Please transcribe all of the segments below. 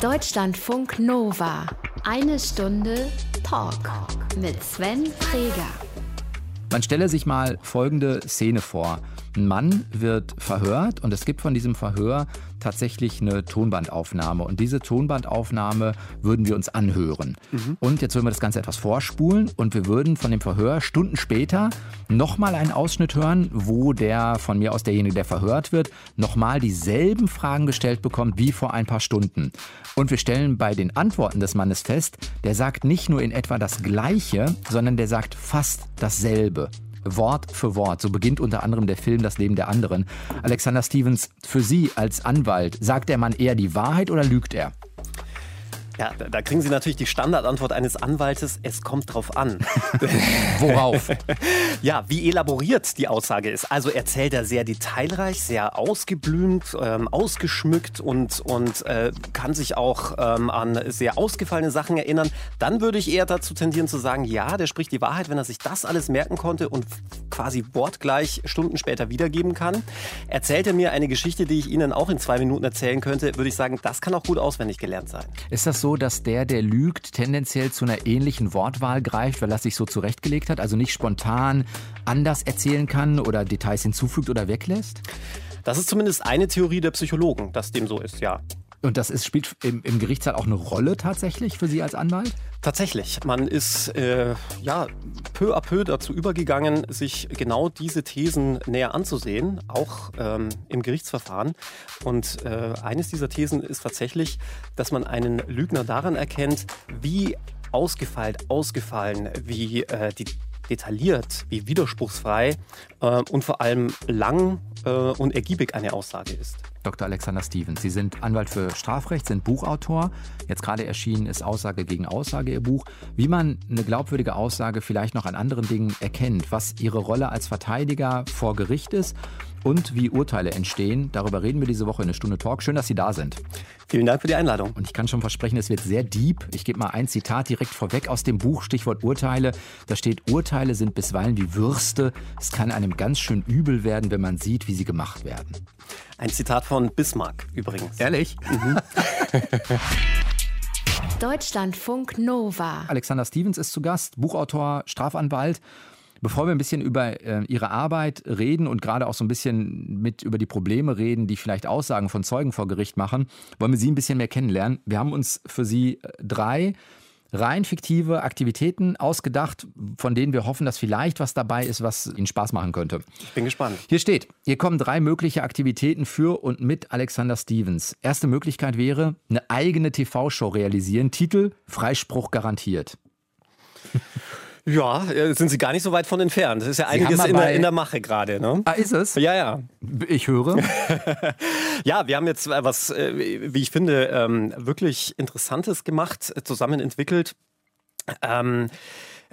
Deutschlandfunk Nova. Eine Stunde Talk mit Sven Freger. Man stelle sich mal folgende Szene vor. Ein Mann wird verhört und es gibt von diesem Verhör tatsächlich eine Tonbandaufnahme. Und diese Tonbandaufnahme würden wir uns anhören. Mhm. Und jetzt würden wir das Ganze etwas vorspulen und wir würden von dem Verhör Stunden später nochmal einen Ausschnitt hören, wo der von mir aus derjenige, der verhört wird, nochmal dieselben Fragen gestellt bekommt wie vor ein paar Stunden. Und wir stellen bei den Antworten des Mannes fest, der sagt nicht nur in etwa das Gleiche, sondern der sagt fast dasselbe. Wort für Wort. So beginnt unter anderem der Film Das Leben der anderen. Alexander Stevens, für Sie als Anwalt, sagt der Mann eher die Wahrheit oder lügt er? Ja, da kriegen Sie natürlich die Standardantwort eines Anwaltes, es kommt drauf an. Worauf? ja, wie elaboriert die Aussage ist. Also erzählt er sehr detailreich, sehr ausgeblümt, ähm, ausgeschmückt und, und äh, kann sich auch ähm, an sehr ausgefallene Sachen erinnern. Dann würde ich eher dazu tendieren zu sagen, ja, der spricht die Wahrheit, wenn er sich das alles merken konnte und quasi wortgleich Stunden später wiedergeben kann. Erzählt er mir eine Geschichte, die ich Ihnen auch in zwei Minuten erzählen könnte, würde ich sagen, das kann auch gut auswendig gelernt sein. Ist das so? So, dass der, der lügt, tendenziell zu einer ähnlichen Wortwahl greift, weil er sich so zurechtgelegt hat, also nicht spontan anders erzählen kann oder Details hinzufügt oder weglässt? Das ist zumindest eine Theorie der Psychologen, dass dem so ist, ja. Und das ist, spielt im, im Gerichtssaal auch eine Rolle tatsächlich für Sie als Anwalt? Tatsächlich. Man ist äh, ja peu à peu dazu übergegangen, sich genau diese Thesen näher anzusehen, auch ähm, im Gerichtsverfahren. Und äh, eines dieser Thesen ist tatsächlich, dass man einen Lügner daran erkennt, wie ausgefeilt, ausgefallen, wie äh, die detailliert, wie widerspruchsfrei äh, und vor allem lang äh, und ergiebig eine Aussage ist. Dr. Alexander Stevens. Sie sind Anwalt für Strafrecht, sind Buchautor. Jetzt gerade erschienen ist Aussage gegen Aussage Ihr Buch. Wie man eine glaubwürdige Aussage vielleicht noch an anderen Dingen erkennt, was Ihre Rolle als Verteidiger vor Gericht ist und wie Urteile entstehen. Darüber reden wir diese Woche in eine Stunde Talk. Schön, dass Sie da sind. Vielen Dank für die Einladung. Und ich kann schon versprechen, es wird sehr deep. Ich gebe mal ein Zitat direkt vorweg aus dem Buch, Stichwort Urteile. Da steht, Urteile sind bisweilen wie Würste. Es kann einem ganz schön übel werden, wenn man sieht, wie sie gemacht werden. Ein Zitat von Bismarck übrigens. Ehrlich? Mhm. Deutschlandfunk Nova. Alexander Stevens ist zu Gast, Buchautor, Strafanwalt. Bevor wir ein bisschen über äh, Ihre Arbeit reden und gerade auch so ein bisschen mit über die Probleme reden, die vielleicht Aussagen von Zeugen vor Gericht machen, wollen wir Sie ein bisschen mehr kennenlernen. Wir haben uns für Sie äh, drei rein fiktive Aktivitäten ausgedacht, von denen wir hoffen, dass vielleicht was dabei ist, was Ihnen Spaß machen könnte. Ich bin gespannt. Hier steht, hier kommen drei mögliche Aktivitäten für und mit Alexander Stevens. Erste Möglichkeit wäre, eine eigene TV-Show realisieren. Titel Freispruch garantiert. Ja, äh, sind Sie gar nicht so weit von entfernt. Das ist ja einiges in der, in der, Mache gerade. Ne? Ah, ist es? Ja, ja. Ich höre. ja, wir haben jetzt was, äh, wie ich finde, ähm, wirklich Interessantes gemacht, zusammen entwickelt. Ähm,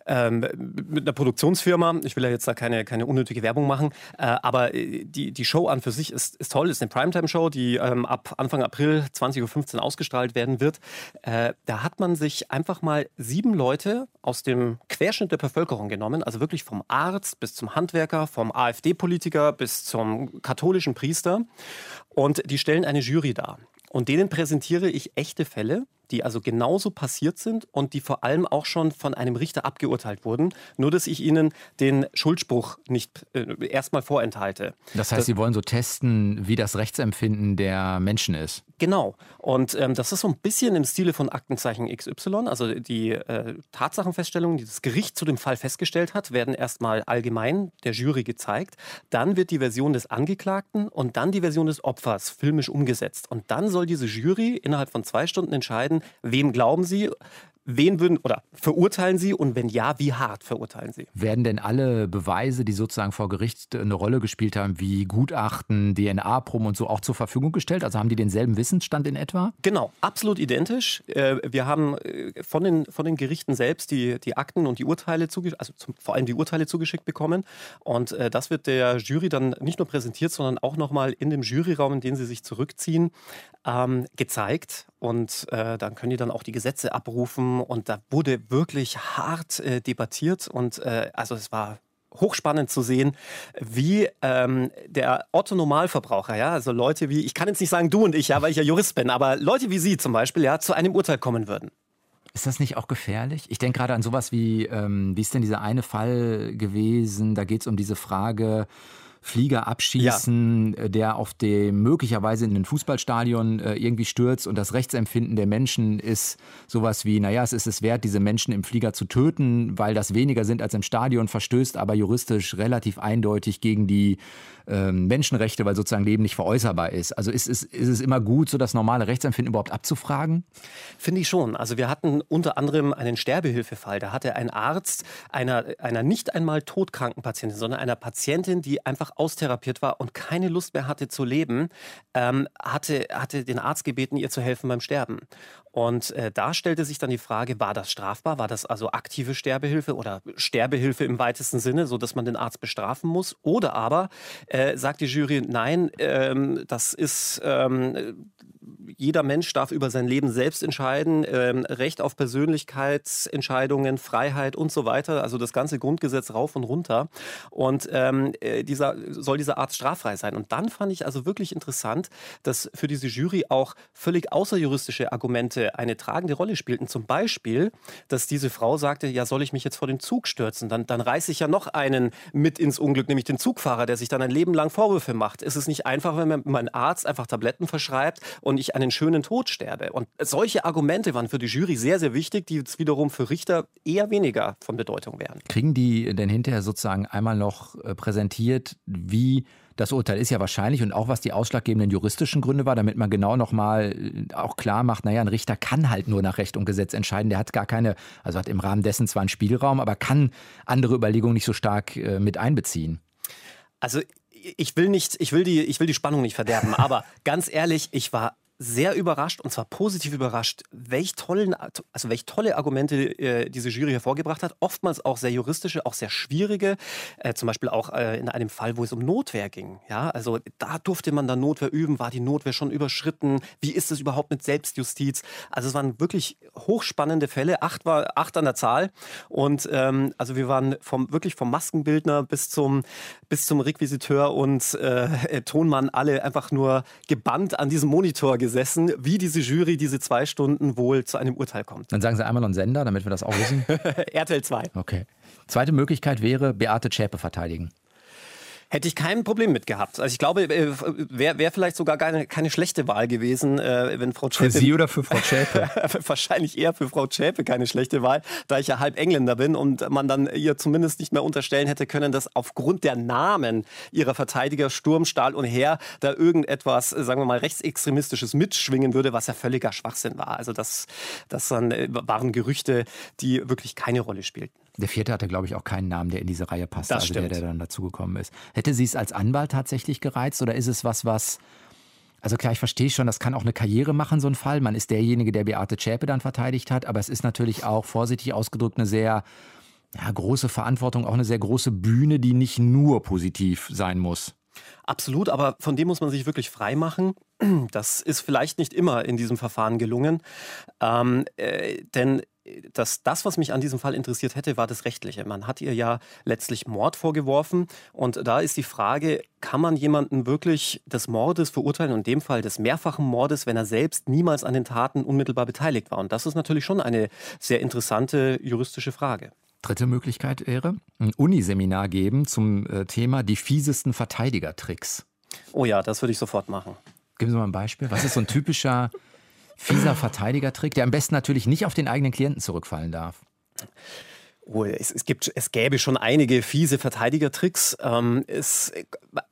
ähm, mit einer Produktionsfirma. Ich will ja jetzt da keine, keine unnötige Werbung machen, äh, aber äh, die, die Show an für sich ist, ist toll, ist eine Primetime-Show, die ähm, ab Anfang April 20.15 Uhr ausgestrahlt werden wird. Äh, da hat man sich einfach mal sieben Leute aus dem Querschnitt der Bevölkerung genommen, also wirklich vom Arzt bis zum Handwerker, vom AfD-Politiker bis zum katholischen Priester und die stellen eine Jury dar. Und denen präsentiere ich echte Fälle die also genauso passiert sind und die vor allem auch schon von einem Richter abgeurteilt wurden, nur dass ich ihnen den Schuldspruch nicht äh, erstmal vorenthalte. Das heißt, das, Sie wollen so testen, wie das Rechtsempfinden der Menschen ist. Genau. Und ähm, das ist so ein bisschen im Stile von Aktenzeichen XY. Also die äh, Tatsachenfeststellungen, die das Gericht zu dem Fall festgestellt hat, werden erstmal allgemein der Jury gezeigt. Dann wird die Version des Angeklagten und dann die Version des Opfers filmisch umgesetzt. Und dann soll diese Jury innerhalb von zwei Stunden entscheiden, werden. Wem glauben Sie? Wen würden oder verurteilen Sie und wenn ja, wie hart verurteilen Sie? Werden denn alle Beweise, die sozusagen vor Gericht eine Rolle gespielt haben, wie Gutachten, DNA-Proben und so auch zur Verfügung gestellt? Also haben die denselben Wissensstand in etwa? Genau, absolut identisch. Äh, wir haben äh, von den, von den Gerichten selbst die, die Akten und die Urteile zugeschickt, also zum, vor allem die Urteile zugeschickt bekommen. Und äh, das wird der Jury dann nicht nur präsentiert, sondern auch nochmal in dem Juryraum, in den sie sich zurückziehen, ähm, gezeigt. Und äh, dann können die dann auch die Gesetze abrufen. Und da wurde wirklich hart äh, debattiert. Und äh, also es war hochspannend zu sehen, wie ähm, der Otto-Normalverbraucher, ja, also Leute wie, ich kann jetzt nicht sagen du und ich, ja, weil ich ja Jurist bin, aber Leute wie Sie zum Beispiel, ja, zu einem Urteil kommen würden. Ist das nicht auch gefährlich? Ich denke gerade an sowas wie, ähm, wie ist denn dieser eine Fall gewesen? Da geht es um diese Frage, Flieger abschießen, ja. Der auf dem möglicherweise in ein Fußballstadion äh, irgendwie stürzt und das Rechtsempfinden der Menschen ist sowas wie, naja, es ist es wert, diese Menschen im Flieger zu töten, weil das weniger sind als im Stadion, verstößt aber juristisch relativ eindeutig gegen die ähm, Menschenrechte, weil sozusagen Leben nicht veräußerbar ist. Also ist, ist, ist es immer gut, so das normale Rechtsempfinden überhaupt abzufragen? Finde ich schon. Also wir hatten unter anderem einen Sterbehilfefall. Da hatte ein Arzt einer, einer nicht einmal todkranken Patientin, sondern einer Patientin, die einfach austherapiert war und keine Lust mehr hatte zu leben, ähm, hatte, hatte den Arzt gebeten, ihr zu helfen beim Sterben. Und äh, da stellte sich dann die Frage, war das strafbar? War das also aktive Sterbehilfe oder Sterbehilfe im weitesten Sinne, so dass man den Arzt bestrafen muss? Oder aber äh, sagt die Jury, nein, ähm, das ist ähm, jeder Mensch darf über sein Leben selbst entscheiden, ähm, Recht auf Persönlichkeitsentscheidungen, Freiheit und so weiter, also das ganze Grundgesetz rauf und runter. Und ähm, äh, dieser, soll dieser Arzt straffrei sein. Und dann fand ich also wirklich interessant, dass für diese Jury auch völlig außerjuristische Argumente eine tragende Rolle spielten. Zum Beispiel, dass diese Frau sagte, ja, soll ich mich jetzt vor den Zug stürzen? Dann, dann reiße ich ja noch einen mit ins Unglück, nämlich den Zugfahrer, der sich dann ein Leben lang Vorwürfe macht. Ist es nicht einfach, wenn mir mein Arzt einfach Tabletten verschreibt und ich einen schönen Tod sterbe. Und solche Argumente waren für die Jury sehr, sehr wichtig, die jetzt wiederum für Richter eher weniger von Bedeutung wären. Kriegen die denn hinterher sozusagen einmal noch äh, präsentiert, wie das Urteil ist ja wahrscheinlich und auch was die ausschlaggebenden juristischen Gründe war, damit man genau nochmal äh, auch klar macht, naja, ein Richter kann halt nur nach Recht und Gesetz entscheiden. Der hat gar keine, also hat im Rahmen dessen zwar einen Spielraum, aber kann andere Überlegungen nicht so stark äh, mit einbeziehen. Also ich will nicht, ich will die, ich will die Spannung nicht verderben, aber ganz ehrlich, ich war sehr überrascht und zwar positiv überrascht, welch, tollen, also welch tolle Argumente äh, diese Jury hervorgebracht hat. Oftmals auch sehr juristische, auch sehr schwierige. Äh, zum Beispiel auch äh, in einem Fall, wo es um Notwehr ging. Ja, also da durfte man dann Notwehr üben. War die Notwehr schon überschritten? Wie ist es überhaupt mit Selbstjustiz? Also es waren wirklich hochspannende Fälle. Acht war acht an der Zahl und ähm, also wir waren vom wirklich vom Maskenbildner bis zum bis zum Requisiteur und äh, Tonmann alle einfach nur gebannt an diesem Monitor gesessen, wie diese Jury diese zwei Stunden wohl zu einem Urteil kommt. Dann sagen Sie einmal einen Sender, damit wir das auch wissen. RTL 2. Okay. Zweite Möglichkeit wäre, Beate Zschäpe verteidigen. Hätte ich kein Problem mit gehabt. Also ich glaube, äh, wäre wär vielleicht sogar keine, keine schlechte Wahl gewesen, äh, wenn Frau Zschäpe... Für Sie oder für Frau Zschäpe? wahrscheinlich eher für Frau Zschäpe keine schlechte Wahl, da ich ja halb Engländer bin und man dann ihr zumindest nicht mehr unterstellen hätte können, dass aufgrund der Namen ihrer Verteidiger Sturm, Stahl und Heer da irgendetwas, sagen wir mal, rechtsextremistisches mitschwingen würde, was ja völliger Schwachsinn war. Also das, das äh, waren Gerüchte, die wirklich keine Rolle spielten. Der vierte hatte, glaube ich, auch keinen Namen, der in diese Reihe passt, das also der, der dann dazugekommen ist. Hätte sie es als Anwalt tatsächlich gereizt oder ist es was, was. Also klar, ich verstehe schon, das kann auch eine Karriere machen, so ein Fall. Man ist derjenige, der Beate Zschäpe dann verteidigt hat, aber es ist natürlich auch, vorsichtig ausgedrückt, eine sehr ja, große Verantwortung, auch eine sehr große Bühne, die nicht nur positiv sein muss. Absolut, aber von dem muss man sich wirklich frei machen. Das ist vielleicht nicht immer in diesem Verfahren gelungen. Ähm, äh, denn das, das, was mich an diesem Fall interessiert hätte, war das Rechtliche. Man hat ihr ja letztlich Mord vorgeworfen. Und da ist die Frage, kann man jemanden wirklich des Mordes verurteilen, in dem Fall des mehrfachen Mordes, wenn er selbst niemals an den Taten unmittelbar beteiligt war? Und das ist natürlich schon eine sehr interessante juristische Frage. Dritte Möglichkeit wäre, ein Uniseminar geben zum äh, Thema die fiesesten Verteidigertricks. Oh ja, das würde ich sofort machen. Geben Sie mal ein Beispiel. Was ist so ein typischer fieser Verteidigertrick, der am besten natürlich nicht auf den eigenen Klienten zurückfallen darf? Oh, es, es, gibt, es gäbe schon einige fiese Verteidigertricks. Ähm, es,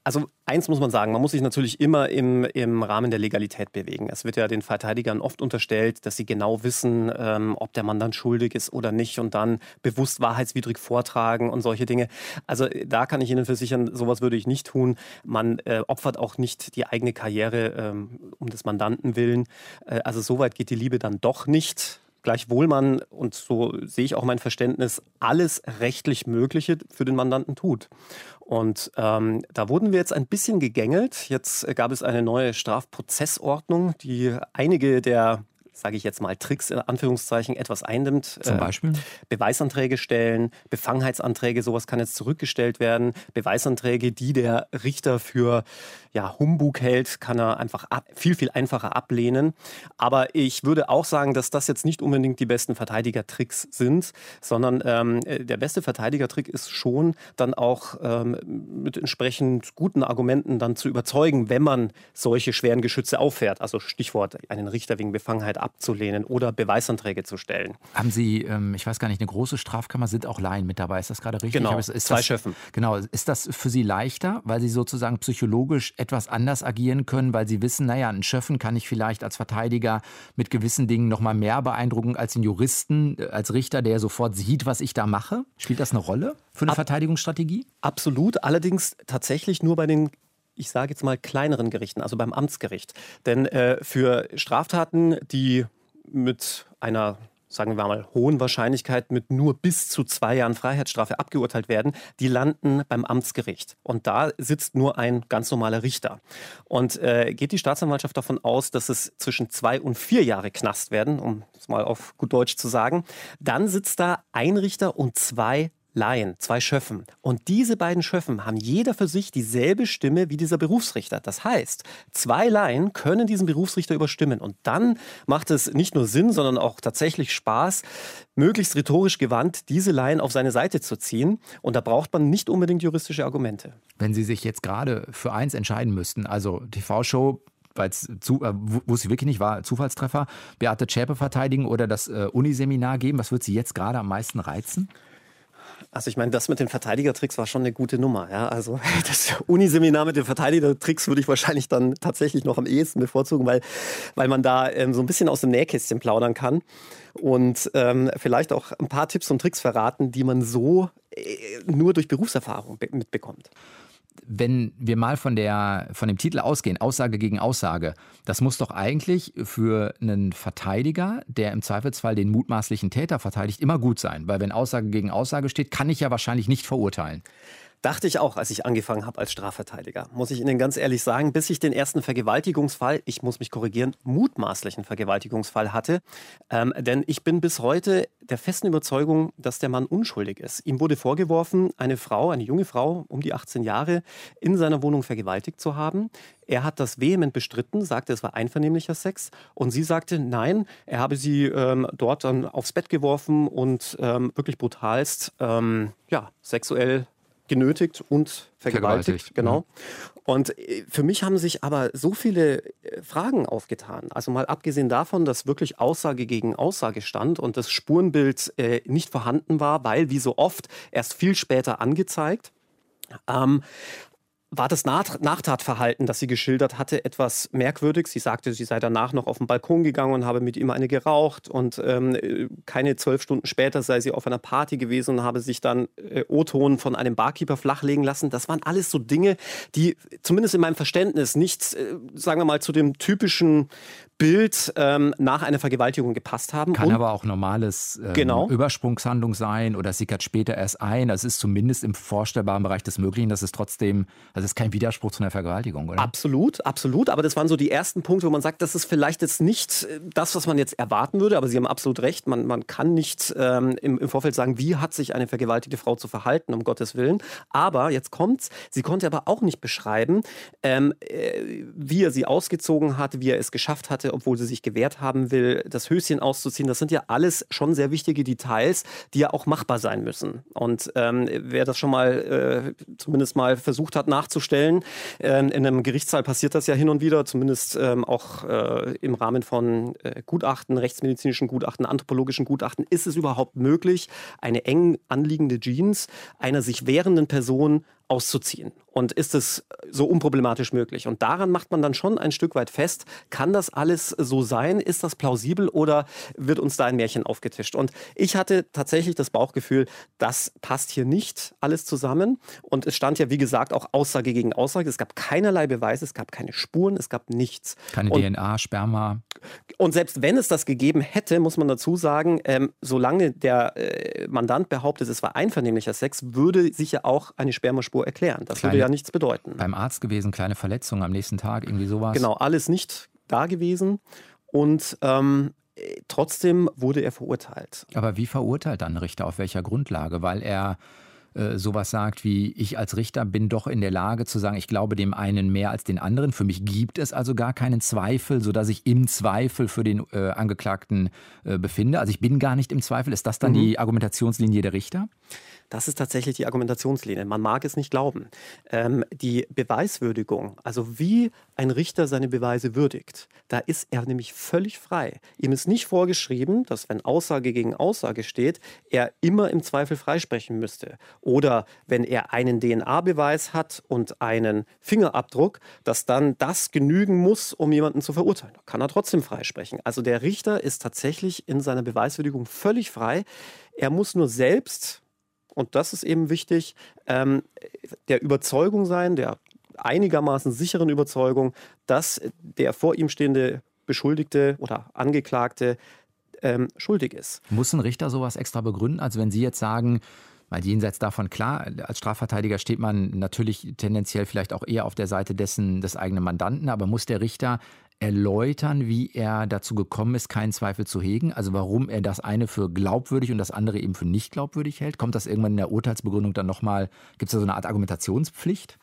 also eins muss man sagen, man muss sich natürlich immer im, im Rahmen der Legalität bewegen. Es wird ja den Verteidigern oft unterstellt, dass sie genau wissen, ähm, ob der Mandant schuldig ist oder nicht und dann bewusst wahrheitswidrig vortragen und solche Dinge. Also da kann ich Ihnen versichern, sowas würde ich nicht tun. Man äh, opfert auch nicht die eigene Karriere ähm, um des Mandanten willen. Äh, also so weit geht die Liebe dann doch nicht. Gleichwohl man, und so sehe ich auch mein Verständnis, alles rechtlich Mögliche für den Mandanten tut. Und ähm, da wurden wir jetzt ein bisschen gegängelt. Jetzt gab es eine neue Strafprozessordnung, die einige der sage ich jetzt mal, Tricks in Anführungszeichen etwas einnimmt. Zum Beispiel? Äh, Beweisanträge stellen, Befangenheitsanträge, sowas kann jetzt zurückgestellt werden. Beweisanträge, die der Richter für ja, Humbug hält, kann er einfach ab, viel, viel einfacher ablehnen. Aber ich würde auch sagen, dass das jetzt nicht unbedingt die besten Verteidigertricks sind, sondern ähm, der beste Verteidigertrick ist schon dann auch ähm, mit entsprechend guten Argumenten dann zu überzeugen, wenn man solche schweren Geschütze auffährt. Also Stichwort, einen Richter wegen Befangenheit abzulehnen oder Beweisanträge zu stellen. Haben Sie, ähm, ich weiß gar nicht, eine große Strafkammer, sind auch Laien mit dabei? Ist das gerade richtig? Genau, ist zwei das, Schöffen. Genau, ist das für Sie leichter, weil Sie sozusagen psychologisch etwas anders agieren können, weil Sie wissen, naja, einen Schöffen kann ich vielleicht als Verteidiger mit gewissen Dingen noch mal mehr beeindrucken als den Juristen, äh, als Richter, der sofort sieht, was ich da mache? Spielt das eine Rolle für eine Ab Verteidigungsstrategie? Absolut, allerdings tatsächlich nur bei den ich sage jetzt mal kleineren Gerichten, also beim Amtsgericht. Denn äh, für Straftaten, die mit einer sagen wir mal, hohen Wahrscheinlichkeit mit nur bis zu zwei Jahren Freiheitsstrafe abgeurteilt werden, die landen beim Amtsgericht. Und da sitzt nur ein ganz normaler Richter. Und äh, geht die Staatsanwaltschaft davon aus, dass es zwischen zwei und vier Jahre Knast werden, um es mal auf gut Deutsch zu sagen, dann sitzt da ein Richter und zwei Laien, zwei Schöffen. Und diese beiden Schöffen haben jeder für sich dieselbe Stimme wie dieser Berufsrichter. Das heißt, zwei Laien können diesen Berufsrichter überstimmen. Und dann macht es nicht nur Sinn, sondern auch tatsächlich Spaß, möglichst rhetorisch gewandt diese Laien auf seine Seite zu ziehen. Und da braucht man nicht unbedingt juristische Argumente. Wenn Sie sich jetzt gerade für eins entscheiden müssten, also TV-Show weil es zu, äh, wusste ich wirklich nicht, war Zufallstreffer, Beate Zschäpe verteidigen oder das äh, Uniseminar geben. Was wird Sie jetzt gerade am meisten reizen? Also ich meine, das mit den Verteidigertricks war schon eine gute Nummer. Ja? Also das Uniseminar mit den Verteidigertricks würde ich wahrscheinlich dann tatsächlich noch am ehesten bevorzugen, weil, weil man da ähm, so ein bisschen aus dem Nähkästchen plaudern kann und ähm, vielleicht auch ein paar Tipps und Tricks verraten, die man so äh, nur durch Berufserfahrung mitbekommt wenn wir mal von, der, von dem Titel ausgehen, Aussage gegen Aussage, das muss doch eigentlich für einen Verteidiger, der im Zweifelsfall den mutmaßlichen Täter verteidigt, immer gut sein. Weil wenn Aussage gegen Aussage steht, kann ich ja wahrscheinlich nicht verurteilen. Dachte ich auch, als ich angefangen habe als Strafverteidiger. Muss ich Ihnen ganz ehrlich sagen, bis ich den ersten Vergewaltigungsfall, ich muss mich korrigieren, mutmaßlichen Vergewaltigungsfall hatte. Ähm, denn ich bin bis heute der festen Überzeugung, dass der Mann unschuldig ist. Ihm wurde vorgeworfen, eine Frau, eine junge Frau um die 18 Jahre, in seiner Wohnung vergewaltigt zu haben. Er hat das vehement bestritten, sagte, es war einvernehmlicher Sex. Und sie sagte, nein, er habe sie ähm, dort dann aufs Bett geworfen und ähm, wirklich brutalst ähm, ja, sexuell genötigt und vergewaltigt. vergewaltigt. Genau. Mhm. Und äh, für mich haben sich aber so viele äh, Fragen aufgetan. Also mal abgesehen davon, dass wirklich Aussage gegen Aussage stand und das Spurenbild äh, nicht vorhanden war, weil wie so oft erst viel später angezeigt. Ähm, war das Nachtatverhalten, das sie geschildert hatte, etwas merkwürdig. Sie sagte, sie sei danach noch auf den Balkon gegangen und habe mit ihm eine geraucht. Und ähm, keine zwölf Stunden später sei sie auf einer Party gewesen und habe sich dann äh, O-Ton von einem Barkeeper flachlegen lassen. Das waren alles so Dinge, die zumindest in meinem Verständnis nicht, äh, sagen wir mal, zu dem typischen Bild ähm, nach einer Vergewaltigung gepasst haben. Kann und, aber auch normales ähm, genau. Übersprungshandlung sein oder sickert später erst ein. Das ist zumindest im vorstellbaren Bereich des Möglichen. Das ist trotzdem, das ist kein Widerspruch zu einer Vergewaltigung, oder? Absolut, absolut. Aber das waren so die ersten Punkte, wo man sagt, das ist vielleicht jetzt nicht äh, das, was man jetzt erwarten würde. Aber Sie haben absolut recht. Man, man kann nicht ähm, im, im Vorfeld sagen, wie hat sich eine vergewaltigte Frau zu verhalten, um Gottes Willen. Aber jetzt kommt's. Sie konnte aber auch nicht beschreiben, ähm, äh, wie er sie ausgezogen hat, wie er es geschafft hatte, obwohl sie sich gewehrt haben will, das Höschen auszuziehen. Das sind ja alles schon sehr wichtige Details, die ja auch machbar sein müssen. Und ähm, wer das schon mal äh, zumindest mal versucht hat nachzustellen, äh, in einem Gerichtssaal passiert das ja hin und wieder, zumindest ähm, auch äh, im Rahmen von äh, Gutachten, rechtsmedizinischen Gutachten, anthropologischen Gutachten, ist es überhaupt möglich, eine eng anliegende Jeans einer sich wehrenden Person auszuziehen? Und ist es so unproblematisch möglich? Und daran macht man dann schon ein Stück weit fest, kann das alles so sein? Ist das plausibel oder wird uns da ein Märchen aufgetischt? Und ich hatte tatsächlich das Bauchgefühl, das passt hier nicht alles zusammen. Und es stand ja, wie gesagt, auch Aussage gegen Aussage. Es gab keinerlei Beweise, es gab keine Spuren, es gab nichts. Keine und, DNA, Sperma. Und selbst wenn es das gegeben hätte, muss man dazu sagen, ähm, solange der äh, Mandant behauptet, es war einvernehmlicher Sex, würde sich ja auch eine Spermaspur erklären. Das kleine, würde ja nichts bedeuten. Beim Arzt gewesen, kleine Verletzungen am nächsten Tag, irgendwie sowas. Genau, alles nicht da gewesen. Und ähm, äh, trotzdem wurde er verurteilt. Aber wie verurteilt dann ein Richter? Auf welcher Grundlage? Weil er äh, sowas sagt wie, ich als Richter bin doch in der Lage zu sagen, ich glaube dem einen mehr als den anderen. Für mich gibt es also gar keinen Zweifel, sodass ich im Zweifel für den äh, Angeklagten äh, befinde. Also ich bin gar nicht im Zweifel. Ist das dann mhm. die Argumentationslinie der Richter? Das ist tatsächlich die Argumentationslinie. Man mag es nicht glauben. Ähm, die Beweiswürdigung, also wie ein Richter seine Beweise würdigt, da ist er nämlich völlig frei. Ihm ist nicht vorgeschrieben, dass wenn Aussage gegen Aussage steht, er immer im Zweifel freisprechen müsste. Oder wenn er einen DNA-Beweis hat und einen Fingerabdruck, dass dann das genügen muss, um jemanden zu verurteilen. Da kann er trotzdem freisprechen. Also der Richter ist tatsächlich in seiner Beweiswürdigung völlig frei. Er muss nur selbst und das ist eben wichtig, ähm, der Überzeugung sein, der einigermaßen sicheren Überzeugung, dass der vor ihm stehende Beschuldigte oder Angeklagte ähm, schuldig ist. Muss ein Richter sowas extra begründen? Also wenn Sie jetzt sagen, weil jenseits davon, klar, als Strafverteidiger steht man natürlich tendenziell vielleicht auch eher auf der Seite dessen des eigenen Mandanten, aber muss der Richter erläutern, wie er dazu gekommen ist, keinen Zweifel zu hegen? Also warum er das eine für glaubwürdig und das andere eben für nicht glaubwürdig hält? Kommt das irgendwann in der Urteilsbegründung dann nochmal, gibt es da so eine Art Argumentationspflicht?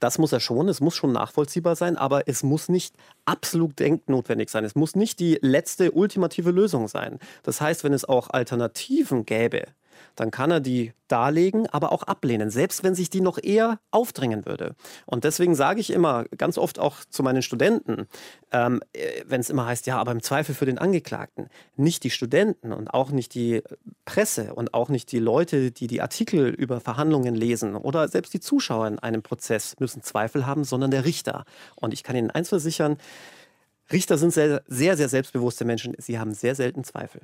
Das muss er schon, es muss schon nachvollziehbar sein, aber es muss nicht absolut denknotwendig sein. Es muss nicht die letzte ultimative Lösung sein. Das heißt, wenn es auch Alternativen gäbe, dann kann er die darlegen, aber auch ablehnen, selbst wenn sich die noch eher aufdrängen würde. Und deswegen sage ich immer ganz oft auch zu meinen Studenten, ähm, äh, wenn es immer heißt, ja, aber im Zweifel für den Angeklagten, nicht die Studenten und auch nicht die Presse und auch nicht die Leute, die die Artikel über Verhandlungen lesen oder selbst die Zuschauer in einem Prozess müssen Zweifel haben, sondern der Richter. Und ich kann Ihnen eins versichern, Richter sind sehr, sehr, sehr selbstbewusste Menschen. Sie haben sehr selten Zweifel.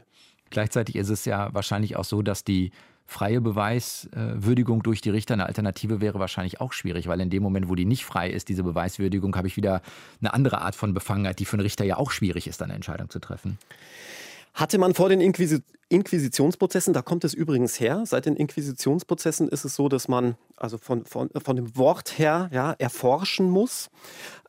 Gleichzeitig ist es ja wahrscheinlich auch so, dass die freie Beweiswürdigung durch die Richter eine Alternative wäre wahrscheinlich auch schwierig, weil in dem Moment, wo die nicht frei ist, diese Beweiswürdigung, habe ich wieder eine andere Art von Befangenheit, die für einen Richter ja auch schwierig ist, eine Entscheidung zu treffen. Hatte man vor den Inquisi Inquisitionsprozessen, da kommt es übrigens her, seit den Inquisitionsprozessen ist es so, dass man also von, von, von dem Wort her ja, erforschen muss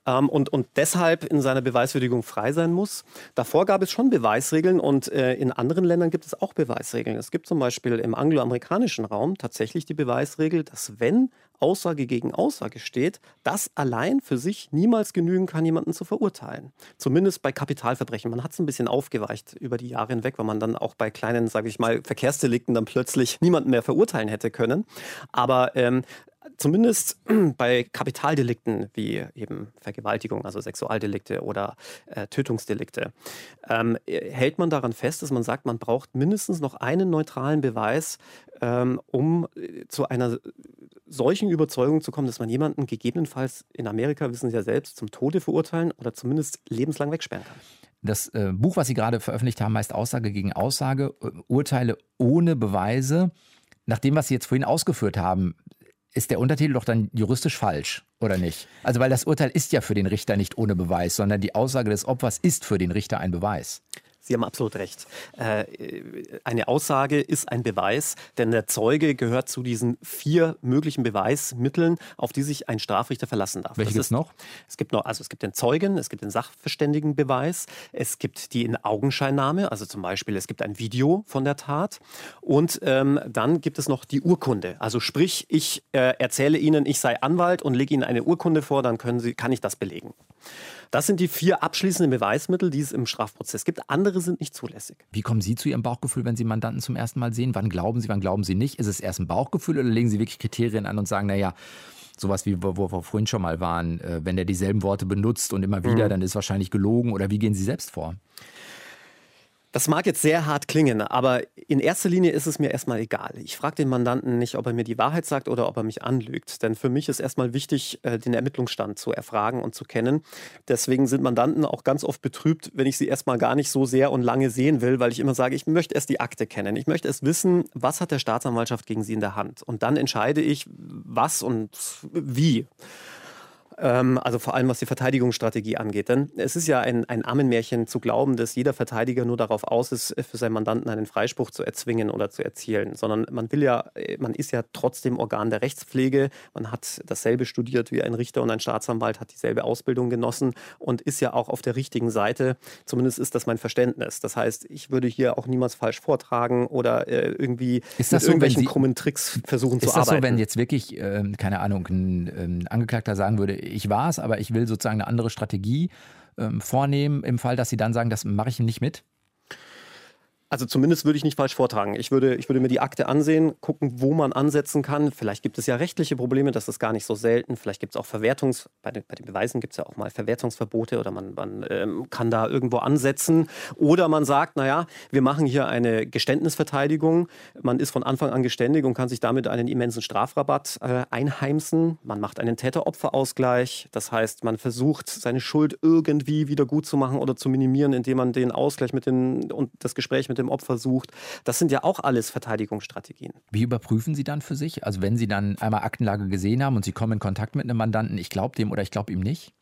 ähm, und, und deshalb in seiner Beweiswürdigung frei sein muss. Davor gab es schon Beweisregeln und äh, in anderen Ländern gibt es auch Beweisregeln. Es gibt zum Beispiel im angloamerikanischen Raum tatsächlich die Beweisregel, dass wenn Aussage gegen Aussage steht, das allein für sich niemals genügen kann, jemanden zu verurteilen. Zumindest bei Kapitalverbrechen. Man hat es ein bisschen aufgeweicht über die Jahre hinweg, weil man dann auch bei kleinen, sage ich mal, Verkehrsdelikten dann plötzlich niemanden mehr verurteilen hätte können. Aber ähm, zumindest bei Kapitaldelikten wie eben Vergewaltigung, also Sexualdelikte oder äh, Tötungsdelikte, ähm, hält man daran fest, dass man sagt, man braucht mindestens noch einen neutralen Beweis, ähm, um äh, zu einer solchen Überzeugung zu kommen, dass man jemanden gegebenenfalls in Amerika, wissen Sie ja selbst, zum Tode verurteilen oder zumindest lebenslang wegsperren kann. Das äh, Buch, was Sie gerade veröffentlicht haben, heißt Aussage gegen Aussage, äh, Urteile ohne Beweise. Nach dem, was Sie jetzt vorhin ausgeführt haben, ist der Untertitel doch dann juristisch falsch, oder nicht? Also, weil das Urteil ist ja für den Richter nicht ohne Beweis, sondern die Aussage des Opfers ist für den Richter ein Beweis. Sie haben absolut recht. Äh, eine Aussage ist ein Beweis, denn der Zeuge gehört zu diesen vier möglichen Beweismitteln, auf die sich ein Strafrichter verlassen darf. Welche gibt es noch? Es gibt noch, also es gibt den Zeugen, es gibt den Sachverständigenbeweis, es gibt die in Augenscheinnahme, also zum Beispiel es gibt ein Video von der Tat und ähm, dann gibt es noch die Urkunde. Also sprich, ich äh, erzähle Ihnen, ich sei Anwalt und lege Ihnen eine Urkunde vor, dann können Sie, kann ich das belegen. Das sind die vier abschließenden Beweismittel, die es im Strafprozess gibt. Andere sind nicht zulässig. Wie kommen Sie zu Ihrem Bauchgefühl, wenn Sie Mandanten zum ersten Mal sehen? Wann glauben Sie, wann glauben Sie nicht? Ist es erst ein Bauchgefühl oder legen Sie wirklich Kriterien an und sagen, naja, sowas wie wo, wir vorhin schon mal waren, äh, wenn er dieselben Worte benutzt und immer wieder, mhm. dann ist wahrscheinlich gelogen oder wie gehen Sie selbst vor? Das mag jetzt sehr hart klingen, aber in erster Linie ist es mir erstmal egal. Ich frage den Mandanten nicht, ob er mir die Wahrheit sagt oder ob er mich anlügt. Denn für mich ist erstmal wichtig, äh, den Ermittlungsstand zu erfragen und zu kennen. Deswegen sind Mandanten auch ganz oft betrübt, wenn ich sie erstmal gar nicht so sehr und lange sehen will, weil ich immer sage, ich möchte erst die Akte kennen. Ich möchte erst wissen, was hat der Staatsanwaltschaft gegen sie in der Hand. Und dann entscheide ich, was und wie. Ähm, also vor allem was die Verteidigungsstrategie angeht. Denn es ist ja ein, ein Ammenmärchen zu glauben, dass jeder Verteidiger nur darauf aus ist, für seinen Mandanten einen Freispruch zu erzwingen oder zu erzielen, sondern man will ja, man ist ja trotzdem Organ der Rechtspflege, man hat dasselbe studiert wie ein Richter und ein Staatsanwalt, hat dieselbe Ausbildung genossen und ist ja auch auf der richtigen Seite. Zumindest ist das mein Verständnis. Das heißt, ich würde hier auch niemals falsch vortragen oder äh, irgendwie ist das mit so, irgendwelchen Sie, krummen Tricks versuchen zu arbeiten. Ist das so, wenn jetzt wirklich, äh, keine Ahnung, ein, ein Angeklagter sagen würde, ich war es, aber ich will sozusagen eine andere Strategie ähm, vornehmen, im Fall, dass Sie dann sagen, das mache ich nicht mit? Also zumindest würde ich nicht falsch vortragen. Ich würde, ich würde mir die Akte ansehen, gucken, wo man ansetzen kann. Vielleicht gibt es ja rechtliche Probleme, das ist gar nicht so selten. Vielleicht gibt es auch Verwertungs, bei den, bei den Beweisen gibt es ja auch mal Verwertungsverbote oder man, man ähm, kann da irgendwo ansetzen. Oder man sagt, naja, wir machen hier eine Geständnisverteidigung. Man ist von Anfang an geständig und kann sich damit einen immensen Strafrabatt äh, einheimsen. Man macht einen Täter-Opfer-Ausgleich. Das heißt, man versucht, seine Schuld irgendwie wieder gut zu machen oder zu minimieren, indem man den Ausgleich mit den, und das Gespräch mit dem Opfer sucht. Das sind ja auch alles Verteidigungsstrategien. Wie überprüfen Sie dann für sich? Also wenn Sie dann einmal Aktenlage gesehen haben und Sie kommen in Kontakt mit einem Mandanten, ich glaube dem oder ich glaube ihm nicht?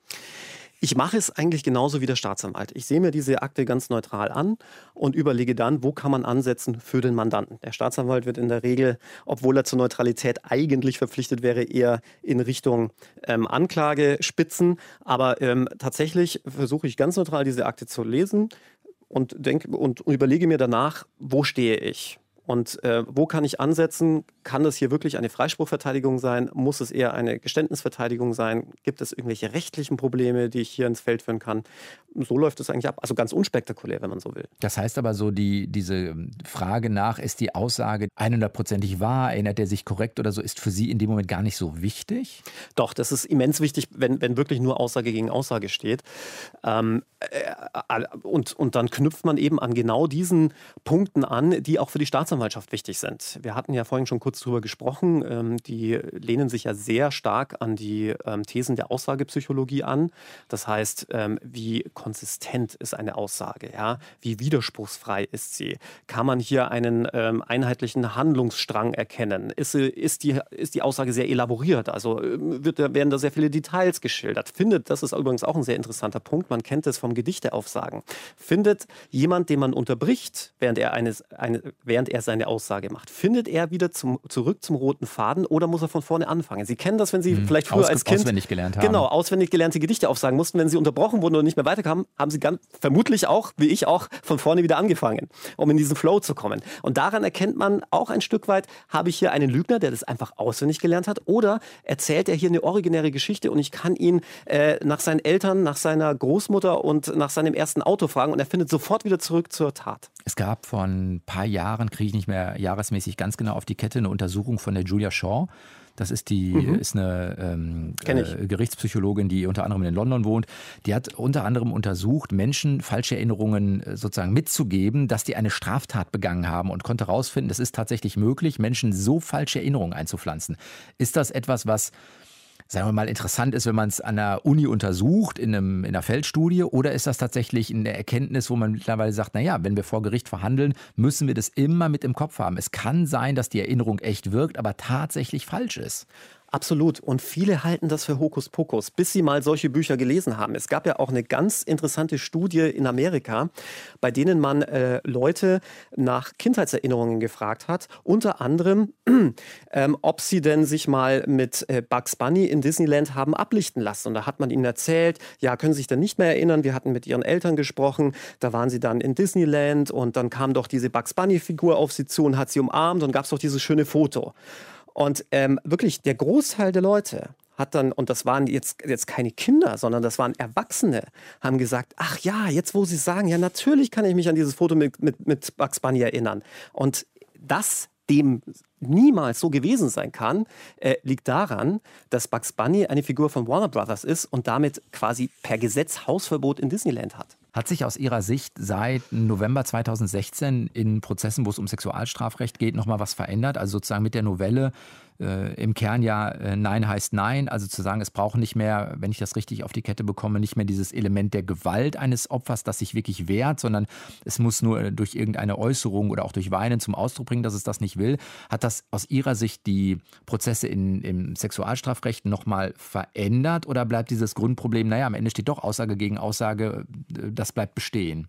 Ich mache es eigentlich genauso wie der Staatsanwalt. Ich sehe mir diese Akte ganz neutral an und überlege dann, wo kann man ansetzen für den Mandanten. Der Staatsanwalt wird in der Regel, obwohl er zur Neutralität eigentlich verpflichtet wäre, eher in Richtung ähm, Anklage spitzen. Aber ähm, tatsächlich versuche ich ganz neutral diese Akte zu lesen, und, denke, und überlege mir danach, wo stehe ich? Und äh, wo kann ich ansetzen? Kann das hier wirklich eine Freispruchverteidigung sein? Muss es eher eine Geständnisverteidigung sein? Gibt es irgendwelche rechtlichen Probleme, die ich hier ins Feld führen kann? So läuft es eigentlich ab. Also ganz unspektakulär, wenn man so will. Das heißt aber so, die, diese Frage nach, ist die Aussage 100%ig wahr? Erinnert er sich korrekt oder so? Ist für Sie in dem Moment gar nicht so wichtig? Doch, das ist immens wichtig, wenn, wenn wirklich nur Aussage gegen Aussage steht. Ähm, äh, und, und dann knüpft man eben an genau diesen Punkten an, die auch für die Staatsanwaltschaft Staatsanwaltschaft wichtig sind. Wir hatten ja vorhin schon kurz darüber gesprochen. Ähm, die lehnen sich ja sehr stark an die ähm, Thesen der Aussagepsychologie an. Das heißt, ähm, wie konsistent ist eine Aussage? Ja? Wie widerspruchsfrei ist sie? Kann man hier einen einheitlichen Handlungsstrang erkennen? Ist, ist, die, ist die Aussage sehr elaboriert? Also wird, werden da sehr viele Details geschildert? Findet, das ist übrigens auch ein sehr interessanter Punkt, man kennt es vom Gedichteaufsagen, findet jemand, den man unterbricht, während er, eines, eine, während er seine Aussage macht. Findet er wieder zum, zurück zum roten Faden oder muss er von vorne anfangen? Sie kennen das, wenn Sie hm. vielleicht früher Ausge als Kind auswendig gelernt haben. Genau, auswendig gelernte Gedichte aufsagen mussten. Wenn Sie unterbrochen wurden oder nicht mehr weiterkamen, haben Sie ganz, vermutlich auch, wie ich auch, von vorne wieder angefangen, um in diesen Flow zu kommen. Und daran erkennt man auch ein Stück weit, habe ich hier einen Lügner, der das einfach auswendig gelernt hat, oder erzählt er hier eine originäre Geschichte und ich kann ihn äh, nach seinen Eltern, nach seiner Großmutter und nach seinem ersten Auto fragen und er findet sofort wieder zurück zur Tat. Es gab vor ein paar Jahren, kriege ich nicht mehr jahresmäßig ganz genau auf die Kette, eine Untersuchung von der Julia Shaw. Das ist die mhm. ist eine ähm, äh, Gerichtspsychologin, die unter anderem in London wohnt. Die hat unter anderem untersucht, Menschen falsche Erinnerungen äh, sozusagen mitzugeben, dass die eine Straftat begangen haben und konnte herausfinden, es ist tatsächlich möglich, Menschen so falsche Erinnerungen einzupflanzen. Ist das etwas, was sagen wir mal, interessant ist, wenn man es an der Uni untersucht, in, einem, in einer Feldstudie? Oder ist das tatsächlich eine Erkenntnis, wo man mittlerweile sagt, naja, wenn wir vor Gericht verhandeln, müssen wir das immer mit im Kopf haben. Es kann sein, dass die Erinnerung echt wirkt, aber tatsächlich falsch ist. Absolut. Und viele halten das für Hokuspokus, bis sie mal solche Bücher gelesen haben. Es gab ja auch eine ganz interessante Studie in Amerika, bei denen man äh, Leute nach Kindheitserinnerungen gefragt hat. Unter anderem, ähm, ob sie denn sich mal mit äh, Bugs Bunny in Disneyland haben ablichten lassen. Und da hat man ihnen erzählt, ja, können Sie sich denn nicht mehr erinnern? Wir hatten mit ihren Eltern gesprochen. Da waren sie dann in Disneyland und dann kam doch diese Bugs Bunny-Figur auf sie zu und hat sie umarmt und gab es doch dieses schöne Foto. Und ähm, wirklich der Großteil der Leute hat dann, und das waren jetzt, jetzt keine Kinder, sondern das waren Erwachsene, haben gesagt, ach ja, jetzt wo sie sagen, ja natürlich kann ich mich an dieses Foto mit, mit, mit Bugs Bunny erinnern. Und das dem niemals so gewesen sein kann, äh, liegt daran, dass Bugs Bunny eine Figur von Warner Brothers ist und damit quasi per Gesetz Hausverbot in Disneyland hat. Hat sich aus Ihrer Sicht seit November 2016 in Prozessen, wo es um Sexualstrafrecht geht, noch mal was verändert? Also sozusagen mit der Novelle äh, im Kern ja äh, Nein heißt Nein, also zu sagen, es braucht nicht mehr, wenn ich das richtig auf die Kette bekomme, nicht mehr dieses Element der Gewalt eines Opfers, das sich wirklich wehrt, sondern es muss nur durch irgendeine Äußerung oder auch durch Weinen zum Ausdruck bringen, dass es das nicht will. Hat das aus Ihrer Sicht die Prozesse in, im Sexualstrafrecht nochmal verändert oder bleibt dieses Grundproblem, naja, am Ende steht doch Aussage gegen Aussage, äh, das bleibt bestehen?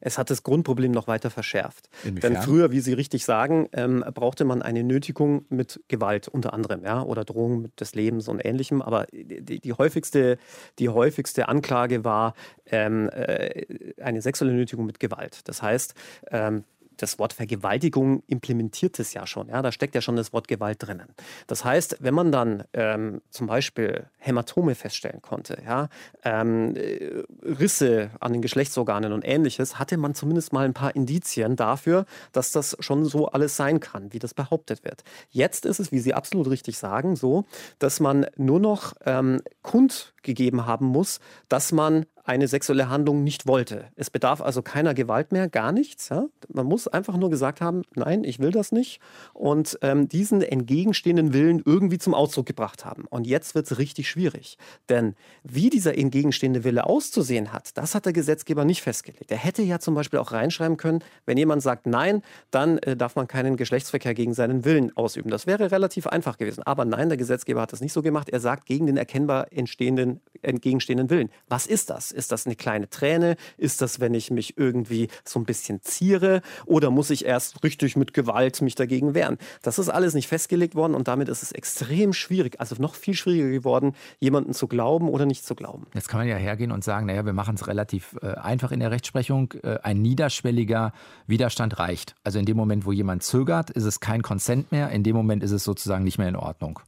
Es hat das Grundproblem noch weiter verschärft. Inwiefern? Denn früher, wie Sie richtig sagen, ähm, brauchte man eine Nötigung mit Gewalt unter anderem, ja, oder Drohung des Lebens und ähnlichem. Aber die, die häufigste, die häufigste Anklage war ähm, äh, eine sexuelle Nötigung mit Gewalt. Das heißt, ähm, das Wort Vergewaltigung implementiert es ja schon. Ja, da steckt ja schon das Wort Gewalt drinnen. Das heißt, wenn man dann ähm, zum Beispiel Hämatome feststellen konnte, ja, ähm, äh, Risse an den Geschlechtsorganen und ähnliches, hatte man zumindest mal ein paar Indizien dafür, dass das schon so alles sein kann, wie das behauptet wird. Jetzt ist es, wie Sie absolut richtig sagen, so, dass man nur noch ähm, kundgegeben haben muss, dass man eine sexuelle Handlung nicht wollte. Es bedarf also keiner Gewalt mehr, gar nichts. Ja? Man muss einfach nur gesagt haben, nein, ich will das nicht und ähm, diesen entgegenstehenden Willen irgendwie zum Ausdruck gebracht haben. Und jetzt wird es richtig schwierig, denn wie dieser entgegenstehende Wille auszusehen hat, das hat der Gesetzgeber nicht festgelegt. Er hätte ja zum Beispiel auch reinschreiben können, wenn jemand sagt nein, dann äh, darf man keinen Geschlechtsverkehr gegen seinen Willen ausüben. Das wäre relativ einfach gewesen. Aber nein, der Gesetzgeber hat das nicht so gemacht. Er sagt gegen den erkennbar entstehenden, entgegenstehenden Willen. Was ist das? Ist das eine kleine Träne? Ist das, wenn ich mich irgendwie so ein bisschen ziere? Oder muss ich erst richtig mit Gewalt mich dagegen wehren? Das ist alles nicht festgelegt worden und damit ist es extrem schwierig, also noch viel schwieriger geworden, jemanden zu glauben oder nicht zu glauben. Jetzt kann man ja hergehen und sagen, naja, wir machen es relativ äh, einfach in der Rechtsprechung. Äh, ein niederschwelliger Widerstand reicht. Also in dem Moment, wo jemand zögert, ist es kein Consent mehr. In dem Moment ist es sozusagen nicht mehr in Ordnung.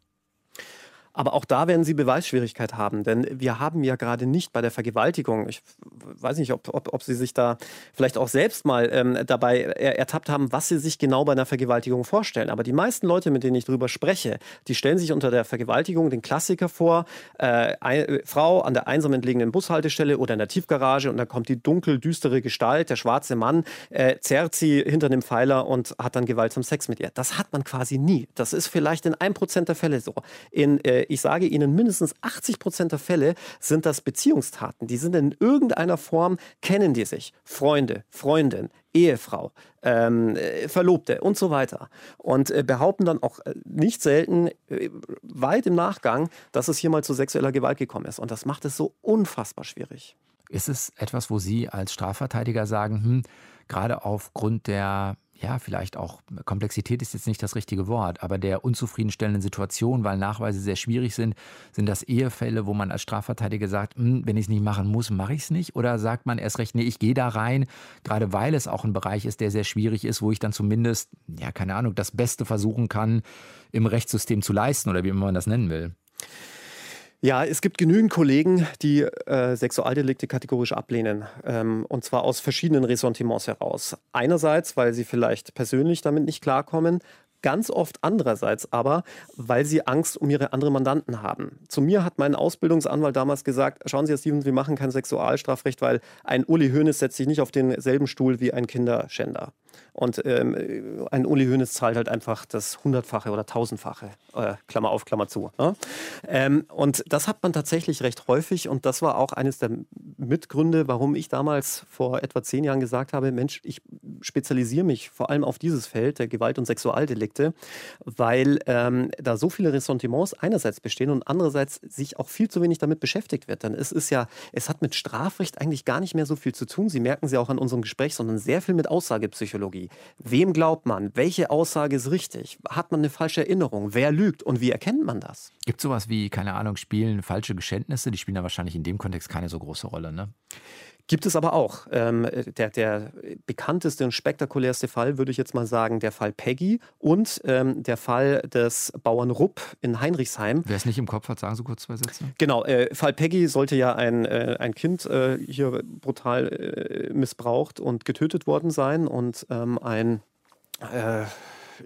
Aber auch da werden sie Beweisschwierigkeit haben, denn wir haben ja gerade nicht bei der Vergewaltigung, ich weiß nicht, ob, ob, ob Sie sich da vielleicht auch selbst mal ähm, dabei ertappt haben, was Sie sich genau bei einer Vergewaltigung vorstellen. Aber die meisten Leute, mit denen ich darüber spreche, die stellen sich unter der Vergewaltigung den Klassiker vor, äh, eine, äh, Frau an der einsam entlegenen Bushaltestelle oder in der Tiefgarage und dann kommt die dunkel, düstere Gestalt, der schwarze Mann, äh, zerrt sie hinter einem Pfeiler und hat dann gewaltsam Sex mit ihr. Das hat man quasi nie. Das ist vielleicht in einem Prozent der Fälle so. In äh, ich sage Ihnen, mindestens 80 Prozent der Fälle sind das Beziehungstaten. Die sind in irgendeiner Form, kennen die sich. Freunde, Freundin, Ehefrau, ähm, äh, Verlobte und so weiter. Und äh, behaupten dann auch äh, nicht selten äh, weit im Nachgang, dass es hier mal zu sexueller Gewalt gekommen ist. Und das macht es so unfassbar schwierig. Ist es etwas, wo Sie als Strafverteidiger sagen, hm, gerade aufgrund der ja, vielleicht auch Komplexität ist jetzt nicht das richtige Wort, aber der unzufriedenstellenden Situation, weil Nachweise sehr schwierig sind, sind das Ehefälle, wo man als Strafverteidiger sagt, hm, wenn ich es nicht machen muss, mache ich es nicht? Oder sagt man erst recht, nee, ich gehe da rein, gerade weil es auch ein Bereich ist, der sehr schwierig ist, wo ich dann zumindest, ja, keine Ahnung, das Beste versuchen kann, im Rechtssystem zu leisten oder wie man das nennen will? Ja, es gibt genügend Kollegen, die äh, Sexualdelikte kategorisch ablehnen. Ähm, und zwar aus verschiedenen Ressentiments heraus. Einerseits, weil sie vielleicht persönlich damit nicht klarkommen. Ganz oft andererseits aber, weil sie Angst um ihre anderen Mandanten haben. Zu mir hat mein Ausbildungsanwalt damals gesagt, schauen Sie, Herr Stevens, wir machen kein Sexualstrafrecht, weil ein Uli Hoeneß setzt sich nicht auf denselben Stuhl wie ein Kinderschänder. Und ähm, ein Uli Hoeneß zahlt halt einfach das Hundertfache oder Tausendfache, äh, Klammer auf, Klammer zu. Ne? Ähm, und das hat man tatsächlich recht häufig und das war auch eines der Mitgründe, warum ich damals vor etwa zehn Jahren gesagt habe, Mensch, ich spezialisiere mich vor allem auf dieses Feld der Gewalt- und Sexualdelikte, weil ähm, da so viele Ressentiments einerseits bestehen und andererseits sich auch viel zu wenig damit beschäftigt wird. Denn es ist ja, es hat mit Strafrecht eigentlich gar nicht mehr so viel zu tun. Sie merken sie auch an unserem Gespräch, sondern sehr viel mit Aussagepsychologie. Psychologie. Wem glaubt man? Welche Aussage ist richtig? Hat man eine falsche Erinnerung? Wer lügt? Und wie erkennt man das? Gibt es sowas wie, keine Ahnung, spielen falsche Geständnisse? Die spielen ja wahrscheinlich in dem Kontext keine so große Rolle, ne? Gibt es aber auch. Ähm, der, der, bekannteste und spektakulärste Fall, würde ich jetzt mal sagen, der Fall Peggy und ähm, der Fall des Bauern Rupp in Heinrichsheim. Wer es nicht im Kopf hat, sagen Sie kurz zwei Sätze. Genau, äh, Fall Peggy sollte ja ein, äh, ein Kind äh, hier brutal äh, missbraucht und getötet worden sein und ähm, ein äh,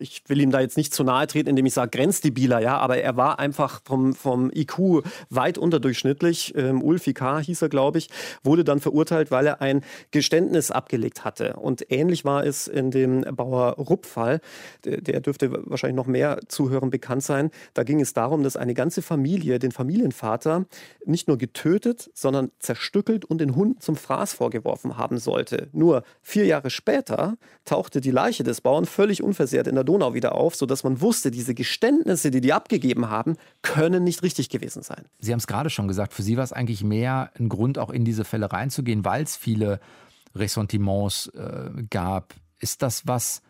ich will ihm da jetzt nicht zu nahe treten, indem ich sage grenzdebiler, ja, aber er war einfach vom, vom IQ weit unterdurchschnittlich. Ähm, Ulfi K. hieß er, glaube ich, wurde dann verurteilt, weil er ein Geständnis abgelegt hatte. Und ähnlich war es in dem Bauer-Rupp-Fall. Der, der dürfte wahrscheinlich noch mehr Zuhörern bekannt sein. Da ging es darum, dass eine ganze Familie den Familienvater nicht nur getötet, sondern zerstückelt und den Hunden zum Fraß vorgeworfen haben sollte. Nur vier Jahre später tauchte die Leiche des Bauern völlig unversehrt in der Donau wieder auf, sodass man wusste, diese Geständnisse, die die abgegeben haben, können nicht richtig gewesen sein. Sie haben es gerade schon gesagt, für Sie war es eigentlich mehr ein Grund, auch in diese Fälle reinzugehen, weil es viele Ressentiments äh, gab. Ist das was,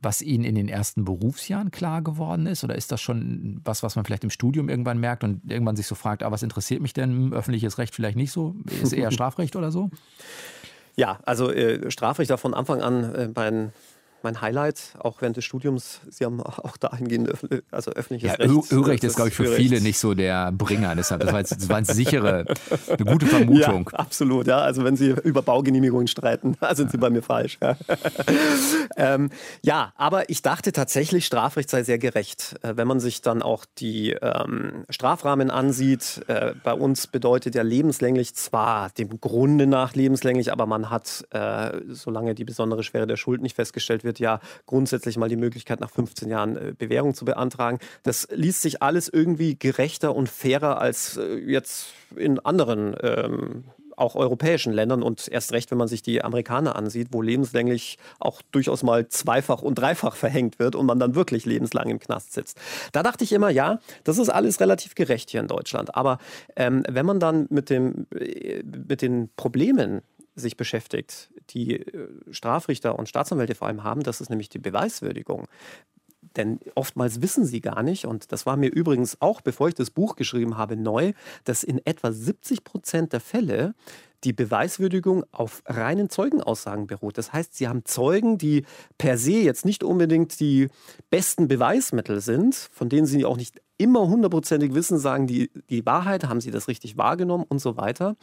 was Ihnen in den ersten Berufsjahren klar geworden ist? Oder ist das schon was, was man vielleicht im Studium irgendwann merkt und irgendwann sich so fragt, ah, was interessiert mich denn? Öffentliches Recht vielleicht nicht so? Ist eher Strafrecht oder so? Ja, also äh, Strafrecht war von Anfang an äh, mein mein Highlight, auch während des Studiums. Sie haben auch dahingehend also öffentliches ja, Recht. Ölrecht ist, glaube ich, für viele nicht so der Bringer. Deshalb, das war, jetzt, das war eine sichere, eine gute Vermutung. Ja, absolut, ja. Also wenn Sie über Baugenehmigungen streiten, da sind Sie bei mir falsch. Ja. ähm, ja, aber ich dachte tatsächlich, Strafrecht sei sehr gerecht. Äh, wenn man sich dann auch die ähm, Strafrahmen ansieht, äh, bei uns bedeutet ja lebenslänglich zwar dem Grunde nach lebenslänglich, aber man hat, äh, solange die besondere Schwere der Schuld nicht festgestellt wird, wird ja grundsätzlich mal die Möglichkeit, nach 15 Jahren äh, Bewährung zu beantragen. Das liest sich alles irgendwie gerechter und fairer als äh, jetzt in anderen ähm, auch europäischen Ländern und erst recht, wenn man sich die Amerikaner ansieht, wo lebenslänglich auch durchaus mal zweifach und dreifach verhängt wird und man dann wirklich lebenslang im Knast sitzt. Da dachte ich immer, ja, das ist alles relativ gerecht hier in Deutschland. Aber ähm, wenn man dann mit, dem, äh, mit den Problemen sich beschäftigt, die äh, Strafrichter und Staatsanwälte vor allem haben, das ist nämlich die Beweiswürdigung. Denn oftmals wissen sie gar nicht, und das war mir übrigens auch, bevor ich das Buch geschrieben habe, neu, dass in etwa 70 Prozent der Fälle die Beweiswürdigung auf reinen Zeugenaussagen beruht. Das heißt, sie haben Zeugen, die per se jetzt nicht unbedingt die besten Beweismittel sind, von denen sie auch nicht immer hundertprozentig wissen, sagen die die Wahrheit, haben sie das richtig wahrgenommen und so weiter.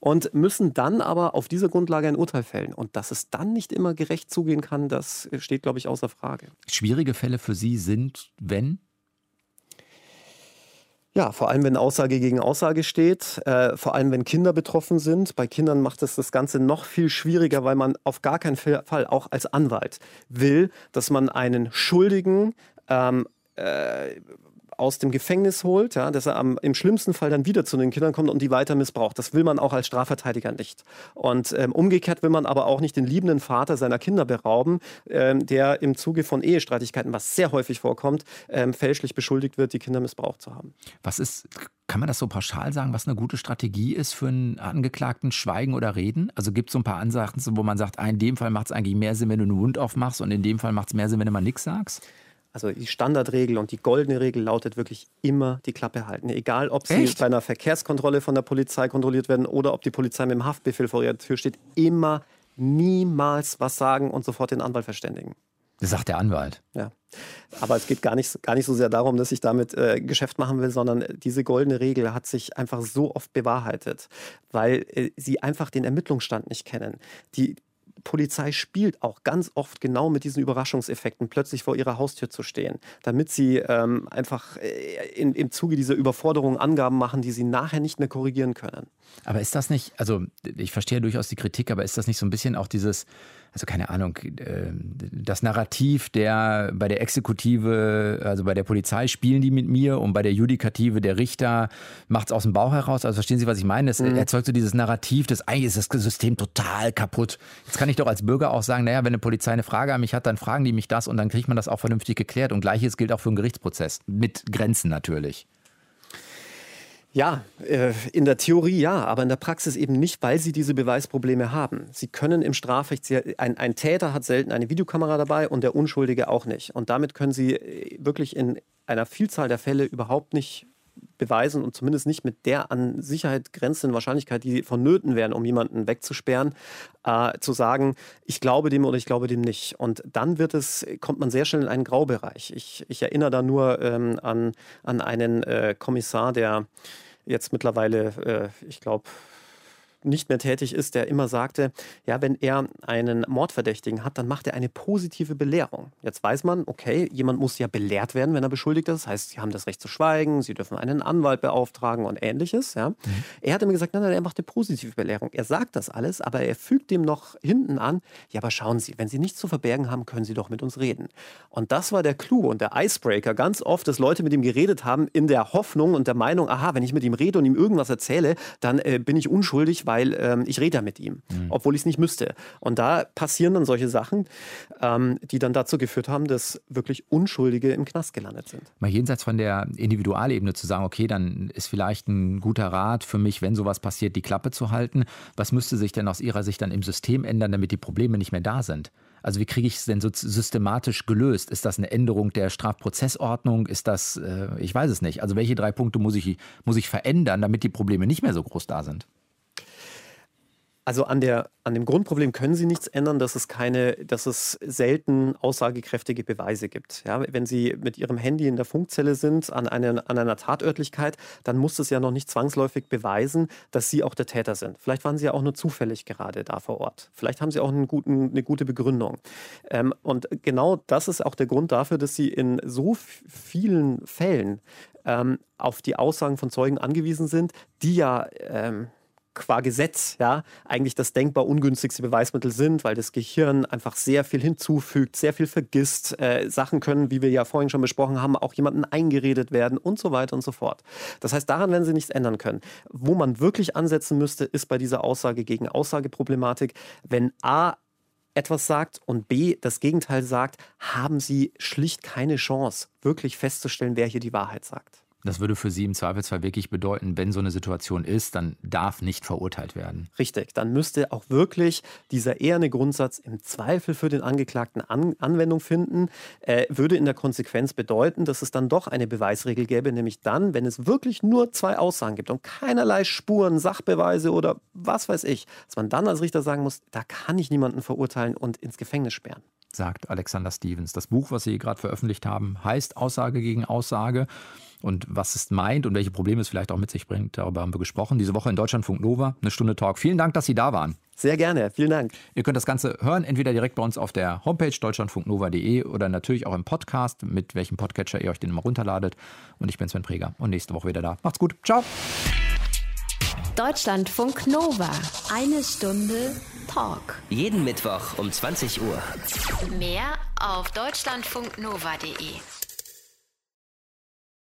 Und müssen dann aber auf dieser Grundlage ein Urteil fällen. Und dass es dann nicht immer gerecht zugehen kann, das steht, glaube ich, außer Frage. Schwierige Fälle für Sie sind, wenn? Ja, vor allem wenn Aussage gegen Aussage steht, äh, vor allem wenn Kinder betroffen sind. Bei Kindern macht es das Ganze noch viel schwieriger, weil man auf gar keinen Fall auch als Anwalt will, dass man einen Schuldigen ähm, äh, aus dem Gefängnis holt, ja, dass er am, im schlimmsten Fall dann wieder zu den Kindern kommt und die weiter missbraucht. Das will man auch als Strafverteidiger nicht. Und ähm, umgekehrt will man aber auch nicht den liebenden Vater seiner Kinder berauben, ähm, der im Zuge von Ehestreitigkeiten, was sehr häufig vorkommt, ähm, fälschlich beschuldigt wird, die Kinder missbraucht zu haben. Was ist, kann man das so pauschal sagen, was eine gute Strategie ist für einen Angeklagten, Schweigen oder Reden? Also gibt es so ein paar Ansagen, wo man sagt, ah, in dem Fall macht es eigentlich mehr Sinn, wenn du einen Mund aufmachst und in dem Fall macht es mehr Sinn, wenn du mal nichts sagst? Also die Standardregel und die goldene Regel lautet wirklich immer die Klappe halten. Egal, ob sie Echt? bei einer Verkehrskontrolle von der Polizei kontrolliert werden oder ob die Polizei mit dem Haftbefehl vor ihrer Tür steht, immer niemals was sagen und sofort den Anwalt verständigen. Das sagt der Anwalt. Ja. Aber es geht gar nicht, gar nicht so sehr darum, dass ich damit äh, Geschäft machen will, sondern diese goldene Regel hat sich einfach so oft bewahrheitet, weil äh, sie einfach den Ermittlungsstand nicht kennen. Die, Polizei spielt auch ganz oft genau mit diesen Überraschungseffekten, plötzlich vor ihrer Haustür zu stehen, damit sie ähm, einfach äh, in, im Zuge dieser Überforderung Angaben machen, die sie nachher nicht mehr korrigieren können. Aber ist das nicht, also ich verstehe durchaus die Kritik, aber ist das nicht so ein bisschen auch dieses, also keine Ahnung, äh, das Narrativ der bei der Exekutive, also bei der Polizei spielen die mit mir und bei der Judikative der Richter macht es aus dem Bauch heraus. Also verstehen Sie, was ich meine? Es mhm. erzeugt so dieses Narrativ, dass eigentlich ist das System total kaputt. Jetzt kann ich doch als Bürger auch sagen, naja, wenn eine Polizei eine Frage an mich hat, dann fragen die mich das und dann kriegt man das auch vernünftig geklärt. Und gleiches gilt auch für einen Gerichtsprozess. Mit Grenzen natürlich. Ja, äh, in der Theorie ja, aber in der Praxis eben nicht, weil sie diese Beweisprobleme haben. Sie können im Strafrecht, ein, ein Täter hat selten eine Videokamera dabei und der Unschuldige auch nicht. Und damit können sie äh, wirklich in einer Vielzahl der Fälle überhaupt nicht beweisen und zumindest nicht mit der an Sicherheit grenzenden Wahrscheinlichkeit, die vonnöten wären, um jemanden wegzusperren, äh, zu sagen, ich glaube dem oder ich glaube dem nicht. Und dann wird es, kommt man sehr schnell in einen Graubereich. Ich, ich erinnere da nur ähm, an, an einen äh, Kommissar, der jetzt mittlerweile, äh, ich glaube, nicht mehr tätig ist, der immer sagte, ja, wenn er einen Mordverdächtigen hat, dann macht er eine positive Belehrung. Jetzt weiß man, okay, jemand muss ja belehrt werden, wenn er beschuldigt ist. Das heißt, sie haben das Recht zu schweigen, sie dürfen einen Anwalt beauftragen und ähnliches. Ja. Mhm. Er hat immer gesagt, nein, nein, er macht eine positive Belehrung. Er sagt das alles, aber er fügt dem noch hinten an, ja, aber schauen Sie, wenn Sie nichts zu verbergen haben, können Sie doch mit uns reden. Und das war der Clou und der Icebreaker ganz oft, dass Leute mit ihm geredet haben in der Hoffnung und der Meinung, aha, wenn ich mit ihm rede und ihm irgendwas erzähle, dann äh, bin ich unschuldig, weil ähm, ich rede ja mit ihm, mhm. obwohl ich es nicht müsste. Und da passieren dann solche Sachen, ähm, die dann dazu geführt haben, dass wirklich Unschuldige im Knast gelandet sind. Mal jenseits von der Individualebene zu sagen, okay, dann ist vielleicht ein guter Rat für mich, wenn sowas passiert, die Klappe zu halten. Was müsste sich denn aus Ihrer Sicht dann im System ändern, damit die Probleme nicht mehr da sind? Also wie kriege ich es denn so systematisch gelöst? Ist das eine Änderung der Strafprozessordnung? Ist das, äh, ich weiß es nicht. Also welche drei Punkte muss ich, muss ich verändern, damit die Probleme nicht mehr so groß da sind? Also an, der, an dem Grundproblem können Sie nichts ändern, dass es keine, dass es selten aussagekräftige Beweise gibt. Ja, wenn Sie mit Ihrem Handy in der Funkzelle sind an, eine, an einer Tatörtlichkeit, dann muss es ja noch nicht zwangsläufig beweisen, dass Sie auch der Täter sind. Vielleicht waren Sie ja auch nur zufällig gerade da vor Ort. Vielleicht haben Sie auch guten, eine gute Begründung. Ähm, und genau das ist auch der Grund dafür, dass Sie in so vielen Fällen ähm, auf die Aussagen von Zeugen angewiesen sind, die ja ähm, qua Gesetz ja eigentlich das denkbar ungünstigste Beweismittel sind, weil das Gehirn einfach sehr viel hinzufügt, sehr viel vergisst. Äh, Sachen können, wie wir ja vorhin schon besprochen haben, auch jemandem eingeredet werden und so weiter und so fort. Das heißt, daran werden sie nichts ändern können. Wo man wirklich ansetzen müsste, ist bei dieser Aussage gegen Aussageproblematik, wenn A etwas sagt und B das Gegenteil sagt, haben sie schlicht keine Chance, wirklich festzustellen, wer hier die Wahrheit sagt. Das würde für Sie im Zweifelsfall wirklich bedeuten, wenn so eine Situation ist, dann darf nicht verurteilt werden. Richtig, dann müsste auch wirklich dieser eherne Grundsatz im Zweifel für den Angeklagten An Anwendung finden, äh, würde in der Konsequenz bedeuten, dass es dann doch eine Beweisregel gäbe, nämlich dann, wenn es wirklich nur zwei Aussagen gibt und keinerlei Spuren, Sachbeweise oder was weiß ich, dass man dann als Richter sagen muss, da kann ich niemanden verurteilen und ins Gefängnis sperren sagt Alexander Stevens. Das Buch, was Sie gerade veröffentlicht haben, heißt Aussage gegen Aussage. Und was es meint und welche Probleme es vielleicht auch mit sich bringt, darüber haben wir gesprochen. Diese Woche in Deutschlandfunk Nova, eine Stunde Talk. Vielen Dank, dass Sie da waren. Sehr gerne, vielen Dank. Ihr könnt das Ganze hören, entweder direkt bei uns auf der Homepage deutschlandfunknova.de oder natürlich auch im Podcast, mit welchem Podcatcher ihr euch den immer runterladet. Und ich bin Sven Preger und nächste Woche wieder da. Macht's gut. Ciao. Deutschlandfunk Nova. Eine Stunde Talk. Jeden Mittwoch um 20 Uhr. Mehr auf deutschlandfunknova.de.